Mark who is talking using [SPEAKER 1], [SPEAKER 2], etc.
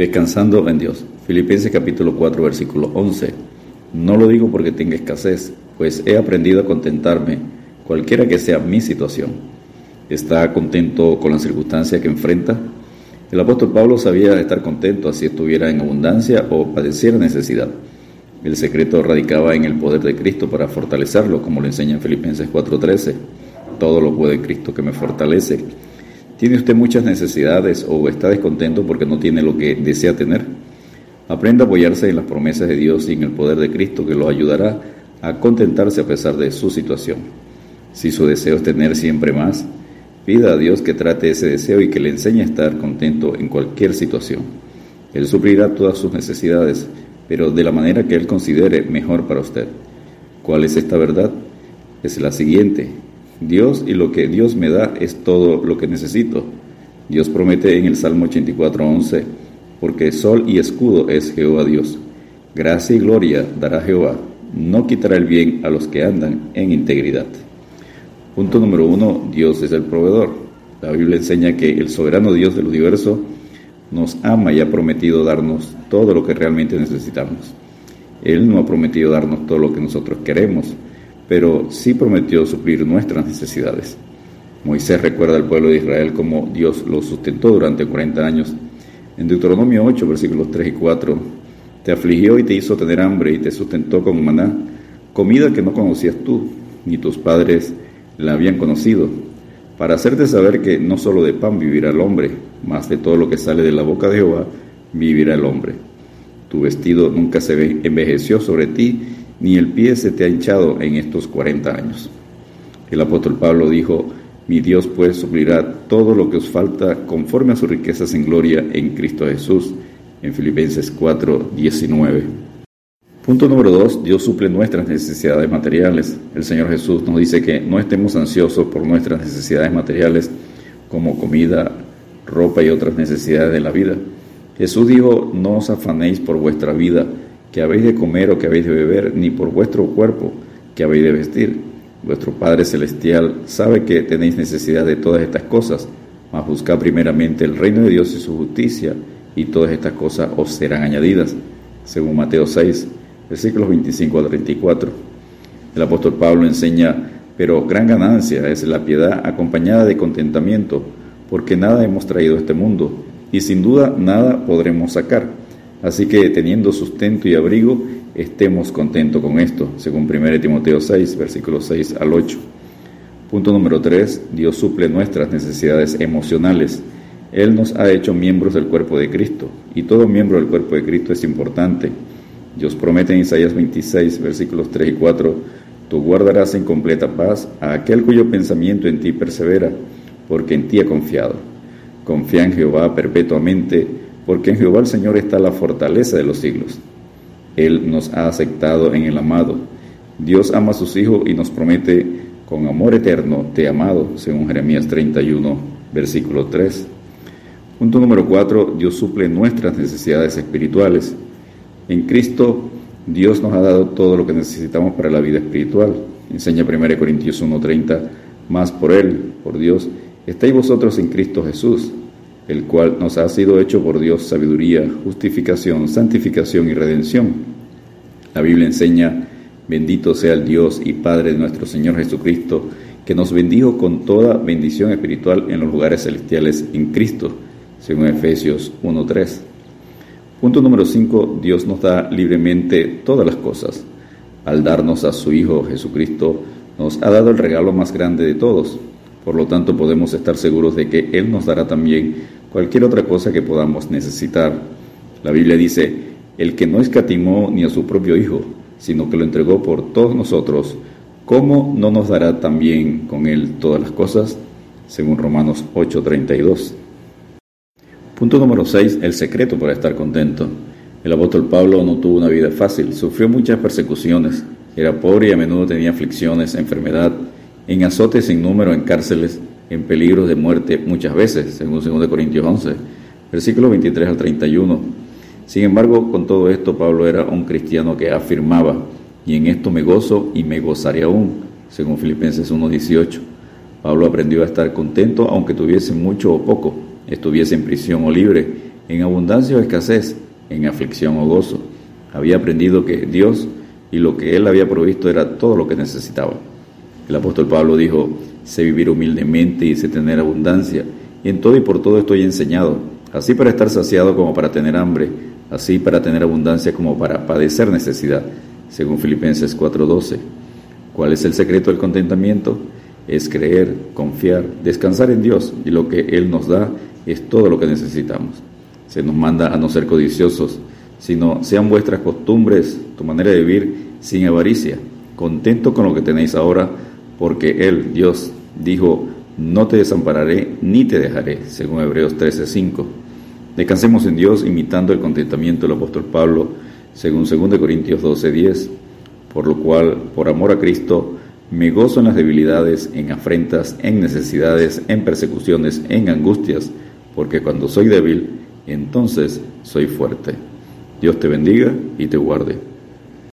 [SPEAKER 1] Descansando en Dios. Filipenses capítulo 4 versículo 11. No lo digo porque tenga escasez, pues he aprendido a contentarme, cualquiera que sea mi situación. ¿Está contento con la circunstancia que enfrenta? El apóstol Pablo sabía estar contento así estuviera en abundancia o padeciera necesidad. El secreto radicaba en el poder de Cristo para fortalecerlo, como lo enseña en Filipenses 4:13. Todo lo puede Cristo que me fortalece. ¿Tiene usted muchas necesidades o está descontento porque no tiene lo que desea tener? Aprenda a apoyarse en las promesas de Dios y en el poder de Cristo que lo ayudará a contentarse a pesar de su situación. Si su deseo es tener siempre más, pida a Dios que trate ese deseo y que le enseñe a estar contento en cualquier situación. Él suplirá todas sus necesidades, pero de la manera que Él considere mejor para usted. ¿Cuál es esta verdad? Es la siguiente. Dios y lo que Dios me da es todo lo que necesito. Dios promete en el Salmo 84:11, porque sol y escudo es Jehová Dios. Gracia y gloria dará Jehová. No quitará el bien a los que andan en integridad. Punto número uno, Dios es el proveedor. La Biblia enseña que el soberano Dios del universo nos ama y ha prometido darnos todo lo que realmente necesitamos. Él no ha prometido darnos todo lo que nosotros queremos, pero sí prometió suplir nuestras necesidades. Moisés recuerda al pueblo de Israel como Dios lo sustentó durante 40 años. En Deuteronomio 8, versículos 3 y 4, te afligió y te hizo tener hambre y te sustentó con maná, comida que no conocías tú, ni tus padres la habían conocido, para hacerte saber que no solo de pan vivirá el hombre, mas de todo lo que sale de la boca de Jehová vivirá el hombre. Tu vestido nunca se envejeció sobre ti, ni el pie se te ha hinchado en estos cuarenta años. El apóstol Pablo dijo, mi Dios pues suplirá todo lo que os falta conforme a sus riquezas en gloria en Cristo Jesús, en Filipenses 4, 19. Punto número 2. Dios suple nuestras necesidades materiales. El Señor Jesús nos dice que no estemos ansiosos por nuestras necesidades materiales como comida, ropa y otras necesidades de la vida. Jesús dijo, no os afanéis por vuestra vida, que habéis de comer o que habéis de beber, ni por vuestro cuerpo, que habéis de vestir. Vuestro Padre Celestial sabe que tenéis necesidad de todas estas cosas, mas buscad primeramente el reino de Dios y su justicia, y todas estas cosas os serán añadidas, según Mateo 6, versículos 25 al 34. El apóstol Pablo enseña, pero gran ganancia es la piedad acompañada de contentamiento, porque nada hemos traído a este mundo, y sin duda nada podremos sacar Así que teniendo sustento y abrigo, estemos contentos con esto, según 1 Timoteo 6, versículos 6 al 8. Punto número 3. Dios suple nuestras necesidades emocionales. Él nos ha hecho miembros del cuerpo de Cristo, y todo miembro del cuerpo de Cristo es importante. Dios promete en Isaías 26, versículos 3 y 4, Tú guardarás en completa paz a aquel cuyo pensamiento en ti persevera, porque en ti ha confiado. Confía en Jehová perpetuamente, porque en Jehová el Señor está la fortaleza de los siglos. Él nos ha aceptado en el amado. Dios ama a sus hijos y nos promete con amor eterno te amado, según Jeremías 31, versículo 3. Punto número 4. Dios suple nuestras necesidades espirituales. En Cristo, Dios nos ha dado todo lo que necesitamos para la vida espiritual. Enseña 1 Corintios 1:30, más por Él, por Dios, estáis vosotros en Cristo Jesús, el cual nos ha sido hecho por Dios sabiduría, justificación, santificación y redención. La Biblia enseña, bendito sea el Dios y Padre de nuestro Señor Jesucristo, que nos bendijo con toda bendición espiritual en los lugares celestiales en Cristo, según Efesios 1.3. Punto número 5. Dios nos da libremente todas las cosas. Al darnos a su Hijo Jesucristo, nos ha dado el regalo más grande de todos. Por lo tanto, podemos estar seguros de que Él nos dará también cualquier otra cosa que podamos necesitar. La Biblia dice, el que no escatimó ni a su propio Hijo, sino que lo entregó por todos nosotros, ¿cómo no nos dará también con él todas las cosas? Según Romanos 8:32. Punto número 6. El secreto para estar contento. El apóstol Pablo no tuvo una vida fácil, sufrió muchas persecuciones, era pobre y a menudo tenía aflicciones, enfermedad, en azotes sin número, en cárceles, en peligro de muerte muchas veces, según 2 Corintios 11, versículos 23 al 31. Sin embargo, con todo esto, Pablo era un cristiano que afirmaba, y en esto me gozo y me gozaré aún, según Filipenses 1.18. Pablo aprendió a estar contento aunque tuviese mucho o poco, estuviese en prisión o libre, en abundancia o escasez, en aflicción o gozo. Había aprendido que Dios y lo que él había provisto era todo lo que necesitaba. El apóstol Pablo dijo, sé vivir humildemente y sé tener abundancia, y en todo y por todo estoy enseñado, así para estar saciado como para tener hambre, así para tener abundancia como para padecer necesidad, según Filipenses 4:12. ¿Cuál es el secreto del contentamiento? Es creer, confiar, descansar en Dios, y lo que Él nos da es todo lo que necesitamos. Se nos manda a no ser codiciosos, sino sean vuestras costumbres, tu manera de vivir sin avaricia, contento con lo que tenéis ahora, porque Él, Dios, dijo, no te desampararé ni te dejaré, según Hebreos 13:5. Descansemos en Dios imitando el contentamiento del apóstol Pablo, según 2 Corintios 12:10, por lo cual, por amor a Cristo, me gozo en las debilidades, en afrentas, en necesidades, en persecuciones, en angustias, porque cuando soy débil, entonces soy fuerte. Dios te bendiga y te guarde.